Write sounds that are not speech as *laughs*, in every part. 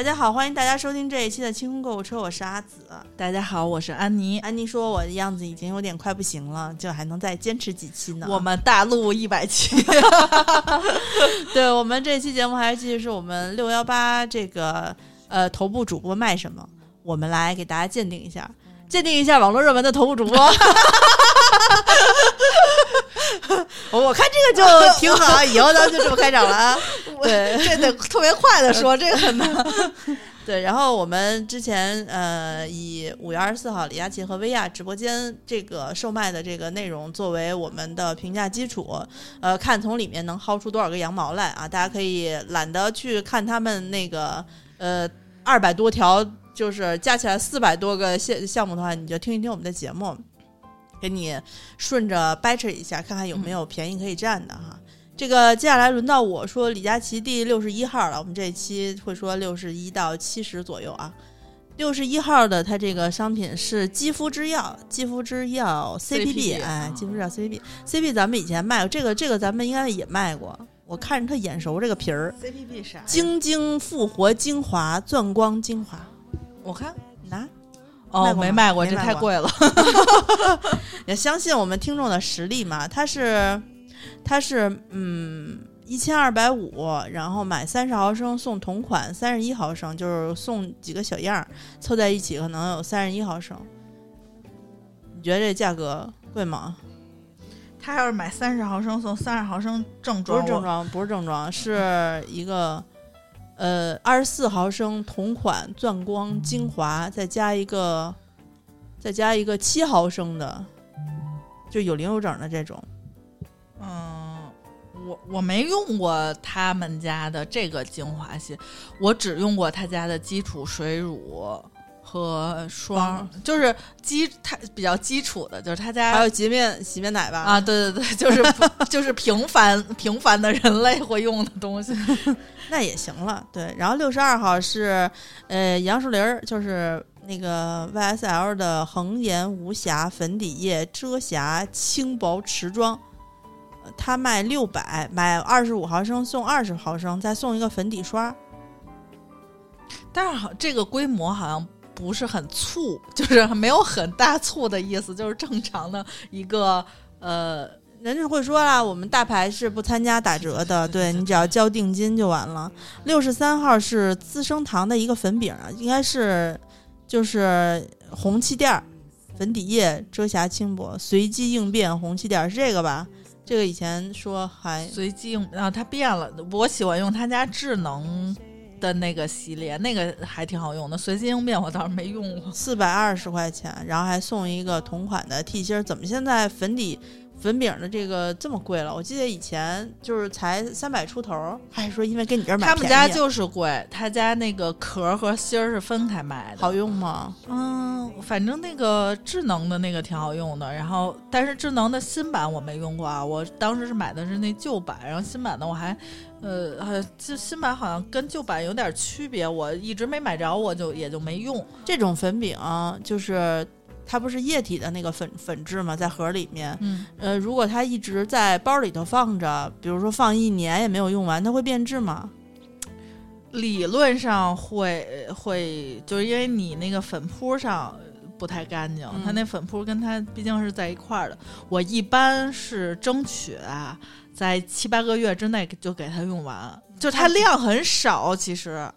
大家好，欢迎大家收听这一期的清空购物车，我是阿紫。大家好，我是安妮。安妮说我的样子已经有点快不行了，就还能再坚持几期呢。我们大陆一百期，*laughs* 对我们这期节目还是继续是我们六幺八这个呃头部主播卖什么，我们来给大家鉴定一下，鉴定一下网络热门的头部主播。*laughs* 我看这个就挺好，*laughs* 以后咱们就这么开场了啊。对，这得特别快的说，这个很难。*laughs* 对，然后我们之前呃以五月二十四号李佳琦和薇娅直播间这个售卖的这个内容作为我们的评价基础，呃，看从里面能薅出多少个羊毛来啊！大家可以懒得去看他们那个呃二百多条，就是加起来四百多个项项目的话，你就听一听我们的节目，给你顺着掰扯一下，看看有没有便宜可以占的哈。这个接下来轮到我说李佳琦第六十一号了，我们这一期会说六十一到七十左右啊。六十一号的它这个商品是肌肤之钥，肌肤之钥 CPB，哎，肌肤之钥 CPB，CPB 咱们以前卖过，这个这个咱们应该也卖过，我看着它眼熟这个皮儿，CPB 啥？晶晶复活精华钻光精华，我看拿哦，没卖过，这太贵了。*laughs* 也相信我们听众的实力嘛，它是。它是嗯一千二百五，然后买三十毫升送同款三十一毫升，就是送几个小样儿，凑在一起可能有三十一毫升。你觉得这价格贵吗？他要是买三十毫升送三十毫升正装，不是正装，不是正装，是一个呃二十四毫升同款钻光精华，再加一个再加一个七毫升的，就有零有整的这种。嗯，我我没用过他们家的这个精华系，我只用过他家的基础水乳和霜，就是基它比较基础的，就是他家还有洁面洗面奶吧？啊，对对对，就 *laughs* 是就是平凡平凡的人类会用的东西，*laughs* 那也行了。对，然后六十二号是呃杨树林儿，就是那个 YSL 的恒颜无瑕粉底液遮瑕轻薄持妆。他卖六百，买二十五毫升送二十毫升，再送一个粉底刷。但是好，这个规模好像不是很促，就是没有很大促的意思，就是正常的一个呃，人家会说啦，我们大牌是不参加打折的，对你只要交定金就完了。六十三号是资生堂的一个粉饼啊，应该是就是红气垫粉底液遮瑕轻薄，随机应变红气垫是这个吧？这个以前说还随机用然啊，它变了。我喜欢用他家智能的那个系列，那个还挺好用的。随机应变我倒是没用过，四百二十块钱，然后还送一个同款的 T 芯。怎么现在粉底？粉饼的这个这么贵了，我记得以前就是才三百出头，还是说因为跟你这儿买他们家就是贵，他家那个壳和芯儿是分开卖的，好用吗？嗯，反正那个智能的那个挺好用的，然后但是智能的新版我没用过啊，我当时是买的是那旧版，然后新版的我还呃，就新版好像跟旧版有点区别，我一直没买着，我就也就没用这种粉饼，就是。它不是液体的那个粉粉质嘛？在盒里面，嗯，呃，如果它一直在包里头放着，比如说放一年也没有用完，它会变质吗？理论上会会，就是因为你那个粉扑上不太干净，它那粉扑跟它毕竟是在一块儿的。我一般是争取啊，在七八个月之内就给它用完，就它量很少，其实，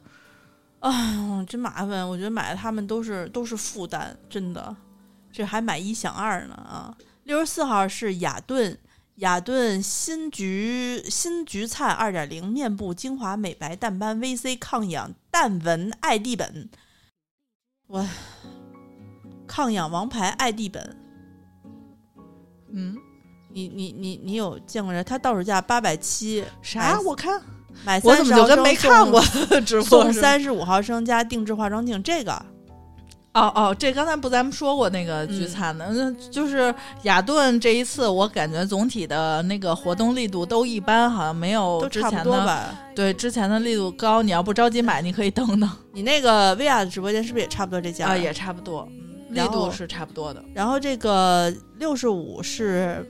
啊，真麻烦。我觉得买的他们都是都是负担，真的。这还买一享二呢啊！六十四号是雅顿雅顿新橘新橘灿二点零面部精华美白淡斑 VC 抗氧淡纹艾地本，我抗氧王牌艾地本，嗯，你你你你有见过这？它到手价八百七，啥？我看买我怎么就跟没看过？送三十五毫升加定制化妆镜，这个。哦哦，这刚才不咱们说过那个聚餐的，那就是雅顿这一次，我感觉总体的那个活动力度都一般，好像没有之前的对之前的力度高。你要不着急买，你可以等等。你那个薇娅的直播间是不是也差不多这价？啊，也差不多，力度是差不多的。然后这个六十五是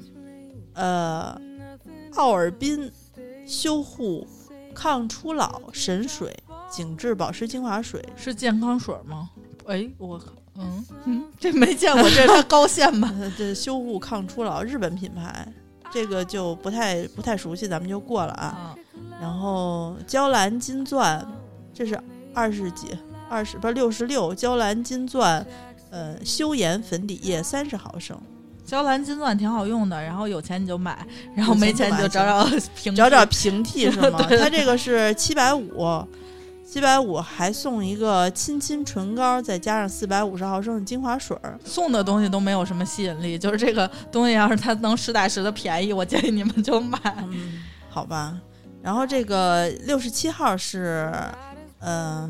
呃奥尔滨修护抗初老神水。紧致保湿精华水，是健康水吗？哎，我靠，嗯 *laughs* 嗯，这没见过，这是它高线吧？呃这修护抗初老日本品牌，这个就不太不太熟悉，咱们就过了啊。啊，然后娇兰金钻，这是二十几，二十不是六十六，娇兰金钻，呃，修颜粉底液三十毫升，娇兰金钻挺好用的，然后有钱你就买，然后没钱你就找找 *laughs* 平找找替平替是吗？*laughs* 对它这个是七百五，七百五还送一个亲亲唇膏，再加上四百五十毫升的精华水儿。送的东西都没有什么吸引力，就是这个东西要是它能实打实的便宜，我建议你们就买。嗯，好吧。然后这个六十七号是，呃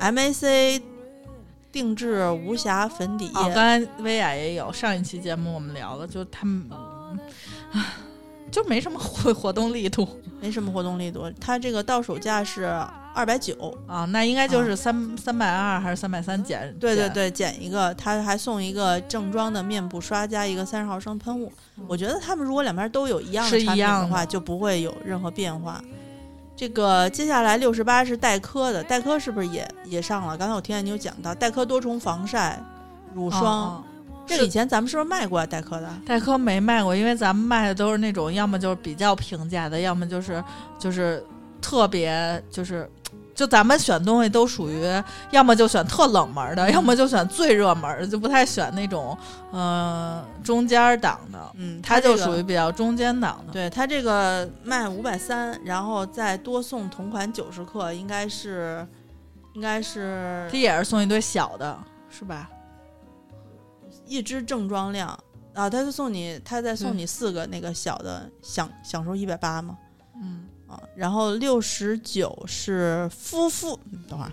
，MAC 定制无瑕粉底哦，液，刚才薇娅也有，上一期节目我们聊了，就他们，*sighs* 就没什么活活动力度没什么活动力度。它这个到手价是二百九，啊，那应该就是三三百二还是三百三减？对对对，减一个，它还送一个正装的面部刷加一个三十毫升喷雾。我觉得他们如果两边都有一样的产品的话，就不会有任何变化。这个接下来六十八是黛珂的，黛珂是不是也也上了？刚才我听见你有讲到黛珂多重防晒乳霜，这个以前咱们是不是卖过啊？黛珂的？黛珂没卖过，因为咱们卖的都是那种要么就是比较平价的，要么就是就是特别就是。就咱们选东西都属于，要么就选特冷门的，要么就选最热门的，就不太选那种呃中间档的。嗯，它就属于比较中间档的。对它这个卖五百三，然后再多送同款九十克，应该是应该是它也是送一堆小的，是吧？一支正装量啊，他就送你，他再送你四个那个小的，享享受一百八吗？嗯，啊，然后六十九是夫夫，等会儿，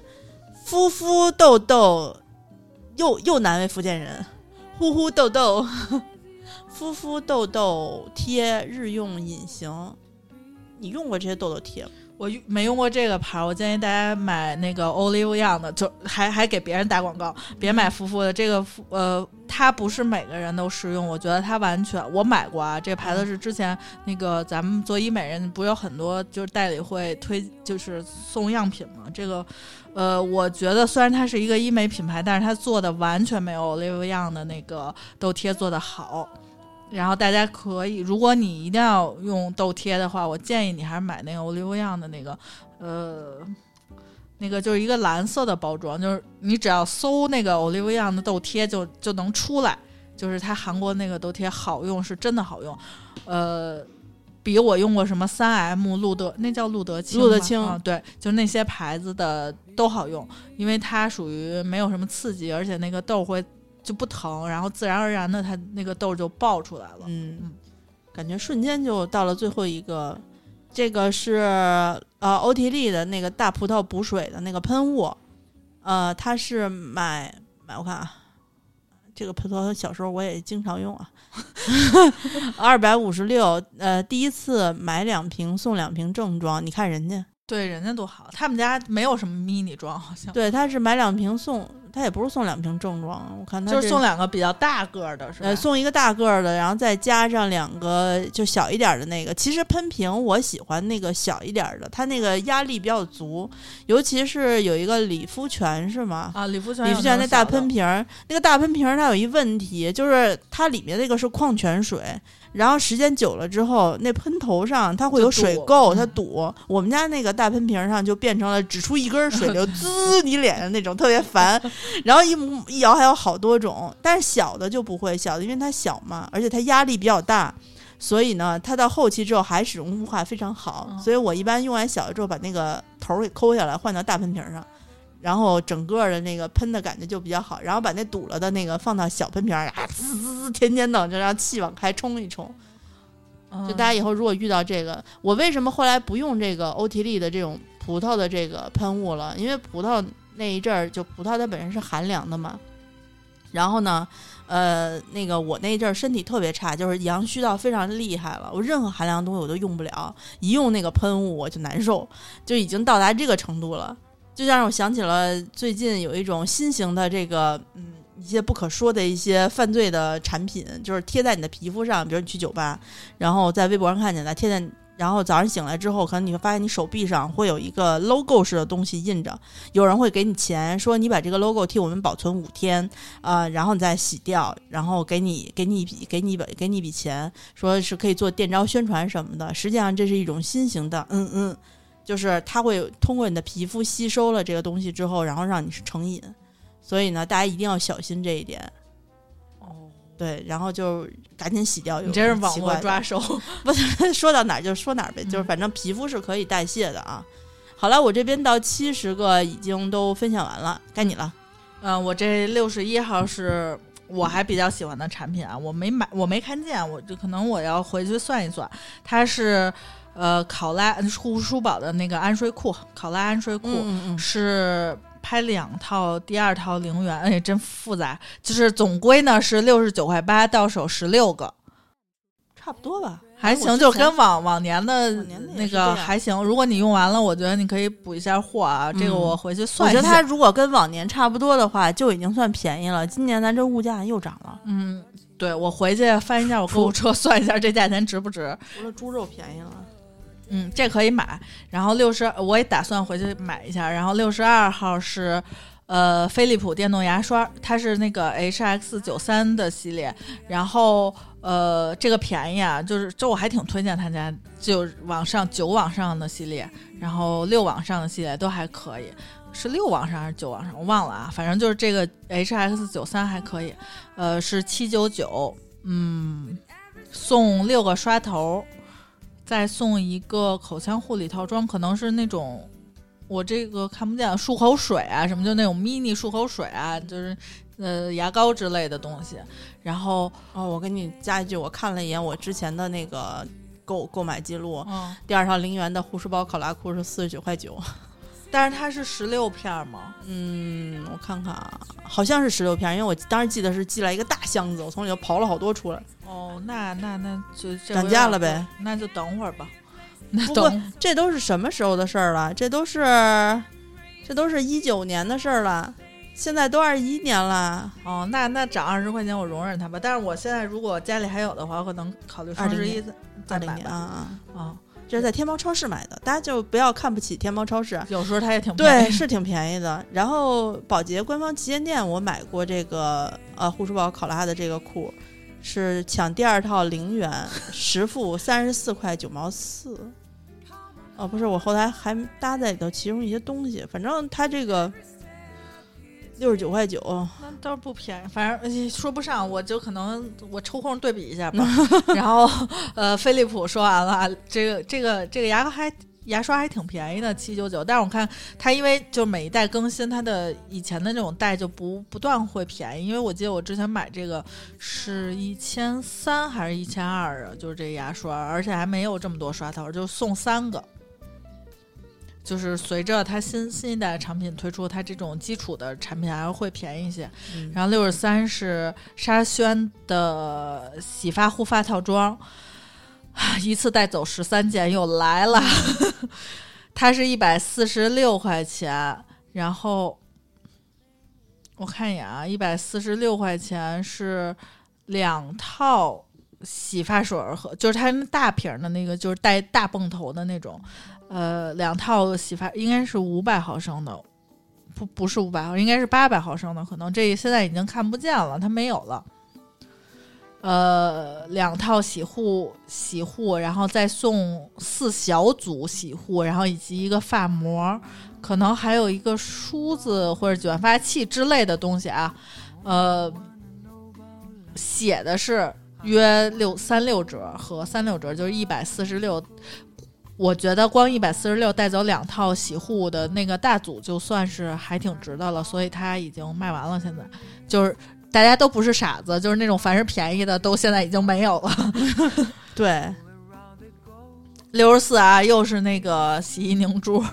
肤肤痘痘，又又难为福建人，呼呼豆豆，*laughs* 夫夫豆豆贴日用隐形，你用过这些痘痘贴吗？我用没用过这个牌儿，我建议大家买那个 Olive Young 的，就还还给别人打广告，别买夫妇的。这个肤呃，它不是每个人都适用，我觉得它完全我买过啊，这个牌子是之前那个咱们做医美人不有很多就是代理会推就是送样品嘛，这个呃，我觉得虽然它是一个医美品牌，但是它做的完全没有 Olive Young 的那个痘贴做的好。然后大家可以，如果你一定要用痘贴的话，我建议你还是买那个 Olive Young 的那个，呃，那个就是一个蓝色的包装，就是你只要搜那个 Olive Young 的痘贴就就能出来，就是它韩国那个痘贴好用，是真的好用，呃。比我用过什么三 M 路德，那叫路德清吗，路德清啊，对，就那些牌子的都好用，因为它属于没有什么刺激，而且那个痘会就不疼，然后自然而然的它那个痘就爆出来了。嗯。嗯，感觉瞬间就到了最后一个，这个是呃欧缇丽的那个大葡萄补水的那个喷雾，呃，它是买买我看啊，这个葡萄小时候我也经常用啊，*laughs* 二百五十六，呃，第一次买两瓶送两瓶正装，你看人家，对，人家多好，他们家没有什么迷你装，好像。对，他是买两瓶送，他也不是送两瓶正装，我看他就是送两个比较大个儿的，是吧？呃，送一个大个儿的，然后再加上两个就小一点儿的那个。其实喷瓶我喜欢那个小一点儿的，它那个压力比较足，尤其是有一个理肤泉是吗？啊，理肤泉，理肤泉那大喷，瓶儿，那个大喷瓶儿它有一问题，就是它里面那个是矿泉水，然后时间久了之后，那喷头上它会有水垢，它嗯堵。我们家那个大喷瓶儿上就变成了只出一根儿水流，*laughs* 滋你脸上那种，特别烦。然后一摸一摇还有好多种，但是小的就不会，小的因为它小嘛，而且它压力比较大。所以呢，它到后期之后还使用雾化非常好，嗯所以我一般用完小的之后，把那个头儿给抠下来，换到大喷瓶儿上，然后整个的那个喷的感觉就比较好，然后把那堵了的那个放到小喷瓶儿，啊，滋滋滋，天天的就让气往开冲一冲。嗯就大家以后如果遇到这个，我为什么后来不用这个欧缇丽的这种葡萄的这个喷雾了？因为葡萄那一阵儿就葡萄它本身是寒凉的嘛，然后呢，呃，那个我那一阵儿身体特别差，就是阳虚到非常厉害了，我任何寒凉的东西我都用不了，一用那个喷雾我就难受，就已经到达这个程度了。就让我想起了最近有一种新型的这个，嗯，一些不可说的一些犯罪的产品，就是贴在你的皮肤上，比如你去酒吧，然后在微博上看见它，贴在然后早上醒来之后，可能你会发现你手臂上会有一个 logo 式的东西印着，有人会给你钱，说你把这个 logo 替我们保存五天，呃，然后你再洗掉，然后给你给你一笔给你一笔给你一笔钱，说是可以做电招宣传什么的。实际上这是一种新型的，嗯嗯，就是它会通过你的皮肤吸收了这个东西之后，然后让你是成瘾，所以呢，大家一定要小心这一点。哦，对，然后就赶紧洗掉。你这是网络抓手，*laughs* 不是说到哪儿就说哪儿呗，就是反正皮肤是可以代谢的啊。好了，我这边到七十个已经都分享完了，该你了。嗯，我这六十一号是我还比较喜欢的产品啊，我没买，我没看见，我就可能我要回去算一算。它是呃考拉护舒宝的那个安睡裤，考拉安睡裤嗯嗯是。拍两套，第二套零元，哎，真复杂。就是总归呢是六十九块八，到手十六个，差不多吧，还行，就跟往往年的那个还行。如果你用完了，我觉得你可以补一下货啊。这个嗯我回去算一下。我觉得它如果跟往年差不多的话，就已经算便宜了。今年咱这物价又涨了，嗯，对我回去翻一下我购物车，算一下这价钱值不值。除了猪肉便宜了。嗯，这可以买。然后六十，我也打算回去买一下。然后六十二号是，呃，飞利浦电动牙刷，它是那个 HX 九三的系列。然后，呃，这个便宜啊，就是这我还挺推荐他家，就往上九往上的系列，然后六往上的系列都还可以。是六往上还是九往上？我忘了啊，反正就是这个 HX 九三还可以，呃，是七九九，嗯，送六个刷头，再送一个口腔护理套装，可能是那种我这个看不见漱口水啊什么，就那种 mini 漱口水啊，就是呃牙膏之类的东西。然后，哦，我给你加一句，我看了一眼我之前的那个购购买记录，嗯，第二套零元的护舒宝考拉裤是四十九块九。但是它是十六片儿吗？嗯，我看看啊，好像是十六片，因为我当时记得是寄来一个大箱子，我从里头刨了好多出来。哦，那那那就涨价了呗，那就等会儿吧。那不过等 *laughs* 这都是什么时候的事儿了？这都是，这都是一九年的事儿了，现在都二一年了。哦，那那涨二十块钱我容忍他吧。但是我现在如果家里还有的话，我可能考虑双十一再再买吧。啊啊，啊，这是在天猫超市买的，大家就不要看不起天猫超市。有时候它也挺便对，是挺便宜的。然后宝洁官方旗舰店我买过这个呃护舒宝考拉的这个裤，是抢第二套零元，实付三十四块九毛四。哦，不是，我后来还搭在里头其中一些东西，反正它这个六十九块九，那倒是不便宜，反正呃说不上，我就可能我抽空对比一下吧。*laughs* 然后呃，飞利浦说完了，这个这个这个牙膏还牙刷还挺便宜的，七九九。但是我看它因为就每一代更新，它的以前的那种代就不不断会便宜。因为我记得我之前买这个是一千三还是一千二啊，就是这个牙刷，而且还没有这么多刷头，就送三个。就是随着它新新一代的产品推出，它这种基础的产品还会便宜一些。嗯然后六十三是沙宣的洗发护发套装，啊一次带走十三件又来了，*laughs* 它是一百四十六块钱，然后我看一眼啊，一百四十六块钱是两套洗发水和就是它那大瓶的那个，就是带大泵头的那种，呃，两套洗发应该是五百毫升的，不不是五百毫，应该是八百毫升的，可能这现在已经看不见了，它没有了。呃，两套洗护洗护，然后再送四小组洗护，然后以及一个发膜，可能还有一个梳子或者卷发器之类的东西啊。呃，写的是约六三六折和三六折，就是一百四十六。我觉得光一百四十六带走两套洗护的那个大组，就算是还挺值的了。所以它已经卖完了，现在就是大家都不是傻子，就是那种凡是便宜的都现在已经没有了。*laughs* 对，六十四啊，又是那个洗衣凝珠，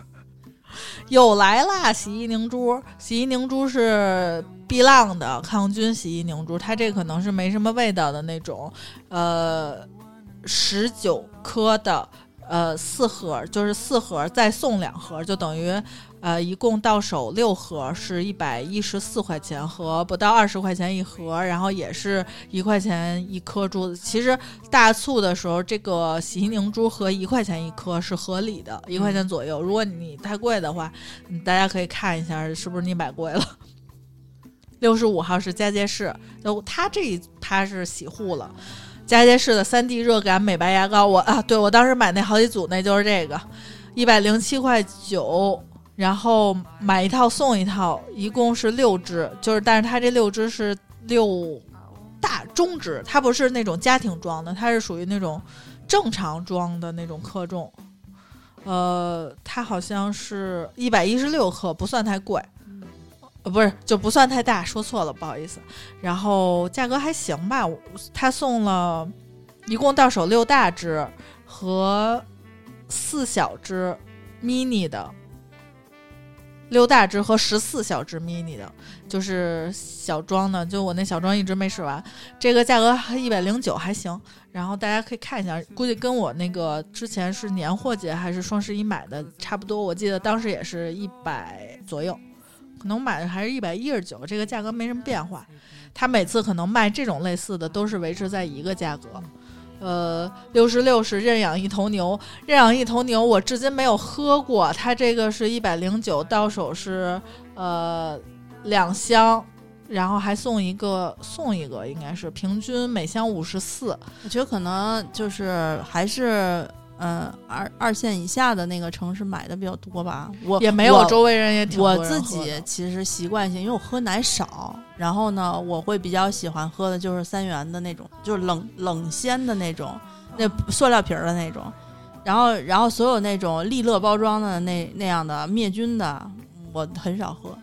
*laughs* 又来啦！洗衣凝珠，洗衣凝珠是碧浪的抗菌洗衣凝珠，它这可能是没什么味道的那种，呃，十九颗的，呃，四盒就是四盒，再送两盒，就等于呃，一共到手六盒，是一百一十四块钱和不到二十块钱一盒，然后也是一块钱一颗珠子。其实大促的时候，这个洗衣凝珠和一块钱一颗是合理的，一块钱左右。如果你太贵的话，嗯大家可以看一下是不是你买贵了。六十五号是佳洁士，就它这一它是洗护了。佳洁士的三 D 热感美白牙膏，我啊，对我当时买那好几组，那就是这个，一百零七块九，然后买一套送一套，一共是六支，就是但是它这六支是六大中支，它不是那种家庭装的，它是属于那种正常装的那种克重，呃，它好像是一百一十六克，不算太贵。呃，不是，就不算太大，说错了，不好意思。然后价格还行吧，我他送了一共到手六大支和四小支 mini 的，六大支和十四小支 mini 的，就是小装的。就我那小装一直没使完，这个价格一百零九还行。然后大家可以看一下，估计跟我那个之前是年货节还是双十一买的差不多，我记得当时也是一百左右。可能买的还是一百一十九，这个价格没什么变化。他每次可能卖这种类似的都是维持在一个价格。呃，六十六是认养一头牛，认养一头牛我至今没有喝过，它这个是一百零九，到手是呃两箱，然后还送一个送一个，应该是平均每箱五十四。我觉得可能就是还是。嗯，二二线以下的那个城市买的比较多吧，我也没有周围人也挺多我自己其实习惯性，因为我喝奶少，然后呢，我会比较喜欢喝的就是三元的那种，就是冷冷鲜的那种，那塑料瓶儿的那种。然后，然后所有那种利乐包装的那那样的灭菌的，我很少喝。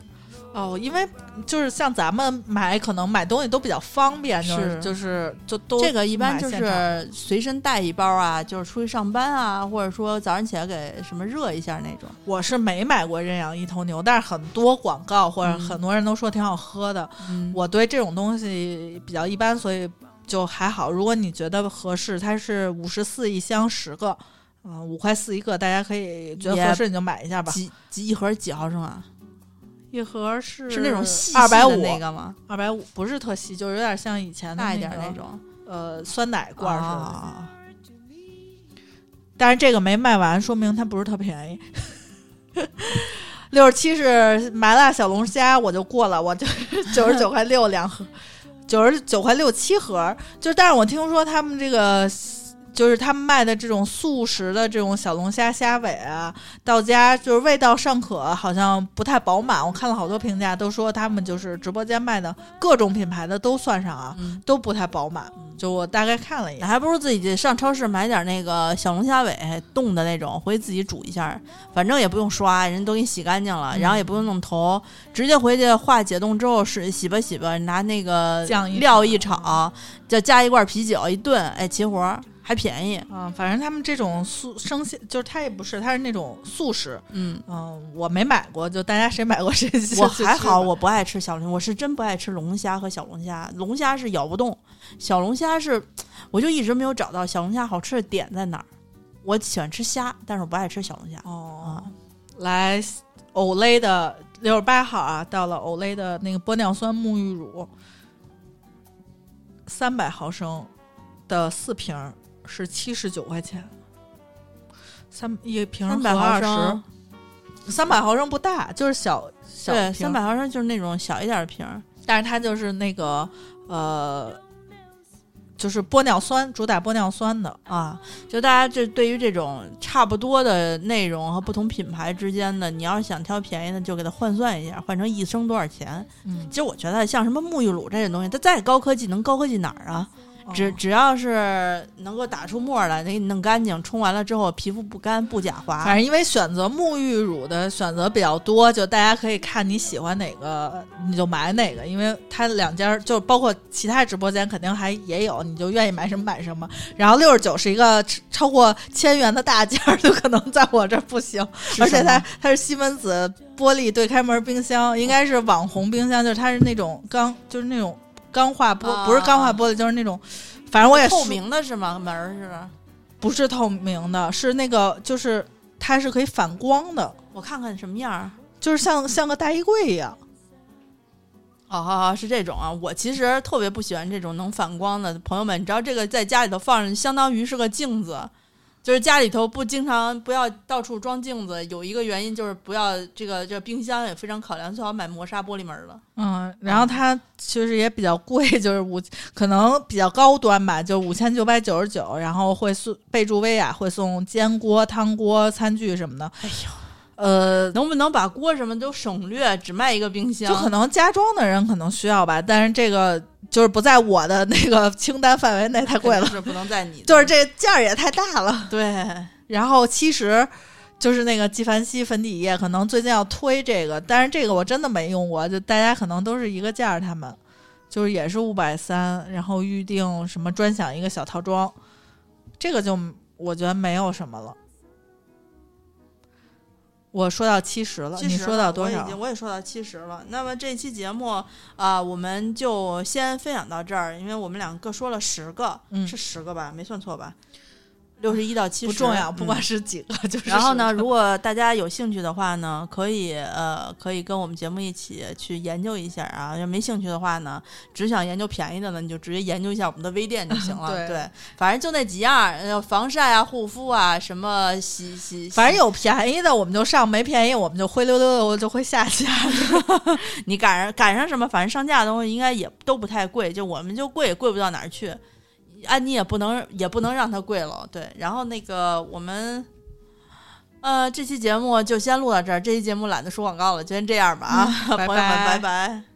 哦，因为就是像咱们买，可能买东西都比较方便，就是是就是就都这个一般就是随身带一包啊，就是出去上班啊，或者说早上起来给什么热一下那种。我是没买过认养一头牛，但是很多广告或者嗯很多人都说挺好喝的。嗯，我对这种东西比较一般，所以就还好。如果你觉得合适，它是五十四一箱十个，嗯、五块四一个，大家可以觉得合适你就买一下吧。几几一盒几毫升啊？一盒是是那种细二百五那个吗？二百五不是特细，就是有点像以前的大一那个点那种呃酸奶罐儿似的。啊但是这个没卖完，说明它不是特便宜。*laughs* 六十七是麻辣小龙虾，我就过了，我就 *laughs* 九十九块六两盒，九十九块六七盒。就，但是我听说他们这个。就是他们卖的这种速食的这种小龙虾虾尾啊，到家就是味道尚可，好像不太饱满。我看了好多评价，都说他们就是直播间卖的各种品牌的都算上啊，嗯，都不太饱满。就我大概看了一眼，还不如自己上超市买点那个小龙虾尾冻的那种，回去自己煮一下，反正也不用刷，人都给你洗干净了，嗯然后也不用弄头，直接回去化解冻之后是洗吧洗吧，拿那个酱料一炒，再加一罐啤酒一炖，哎，齐活儿还便宜。嗯，反正他们这种素生鲜，就是它也不是，它是那种素食。嗯，嗯，我没买过，就大家谁买过谁 *laughs* 我还好，我我不爱吃小龙，我是真不爱吃龙虾和小龙虾。龙虾是咬不动，小龙虾是，我就一直没有找到小龙虾好吃的点在哪儿。我喜欢吃虾，但是我不爱吃小龙虾。哦，来欧莱的六十八号啊，到了欧莱的那个玻尿酸沐浴乳，三百毫升的四瓶儿是七十九块钱，三一瓶三百毫升，三百毫升不大，就是小小对，瓶三百毫升就是那种小一点的瓶儿。但是它就是那个呃，就是玻尿酸，主打玻尿酸的。啊，就大家这对于这种差不多的内容和不同品牌之间的，你要是想挑便宜的，就给它换算一下，换成一升多少钱。嗯，其实我觉得像什么沐浴乳这种东西，它再高科技能高科技哪儿啊？只哦只要是能够打出沫来，给你弄干净，冲完了之后皮肤不干不假滑。反正因为选择沐浴乳的选择比较多，就大家可以看你喜欢哪个，你就买哪个。因为它两家就包括其他直播间肯定还也有，你就愿意买什么买什么。然后六十九是一个超超过千元的大件儿，就可能在我这儿不行。而且它它是西门子玻璃对开门冰箱，应该是网红冰箱，就是它是那种钢，就是那种钢化玻，啊不是钢化玻璃，就是那种，反正我也透明的是吗？门儿是吧？不是透明的，是那个就是它是可以反光的。我看看什么样儿。就是像 *laughs* 像个大衣柜一样。哦好好，是这种啊！我其实特别不喜欢这种能反光的。朋友们，你知道这个在家里头放着，相当于是个镜子，就是家里头不经常不要到处装镜子。有一个原因就是不要这个这冰箱也非常考量，最好买磨砂玻璃门的。嗯，然后它其实也比较贵，*laughs* 就是五可能比较高端吧，就五千九百九十九，然后会送备注薇娅会送煎锅、汤锅、餐具什么的。哎呦。呃，能不能把锅什么都省略，只卖一个冰箱？就可能家装的人可能需要吧，但是这个就是不在我的那个清单范围内，太贵了，是不能在你。就是这件儿也太大了。对，然后其实就是那个纪梵希粉底液，可能最近要推这个，但是这个我真的没用过，就大家可能都是一个价儿，他们就是也是五百三，然后预定什么专享一个小套装，这个就我觉得没有什么了。我说到七十了，你说到多少？我已经我也说到七十了。那么这期节目啊，我们就先分享到这儿，因为我们两个各说了十个，是十个吧？没算错吧？六十一到七十不重要，不管是几个就是。然后呢，如果大家有兴趣的话呢，可以呃，可以跟我们节目一起去研究一下啊。要没兴趣的话呢，只想研究便宜的呢，你就直接研究一下我们的微店就行了。*laughs* 对，反正就那几样，防晒啊、护肤啊，什么洗洗。反正有便宜的我们就上，没便宜我们就灰溜溜的，我就会下架。*laughs* 你赶上赶上什么，反正上架的东西应该也都不太贵，就我们就贵也贵不到哪儿去。安妮也不能也不能让它跪了，对。然后那个我们，呃，这期节目就先录到这儿。这期节目懒得说广告了，就先这样吧啊，朋友们，拜拜。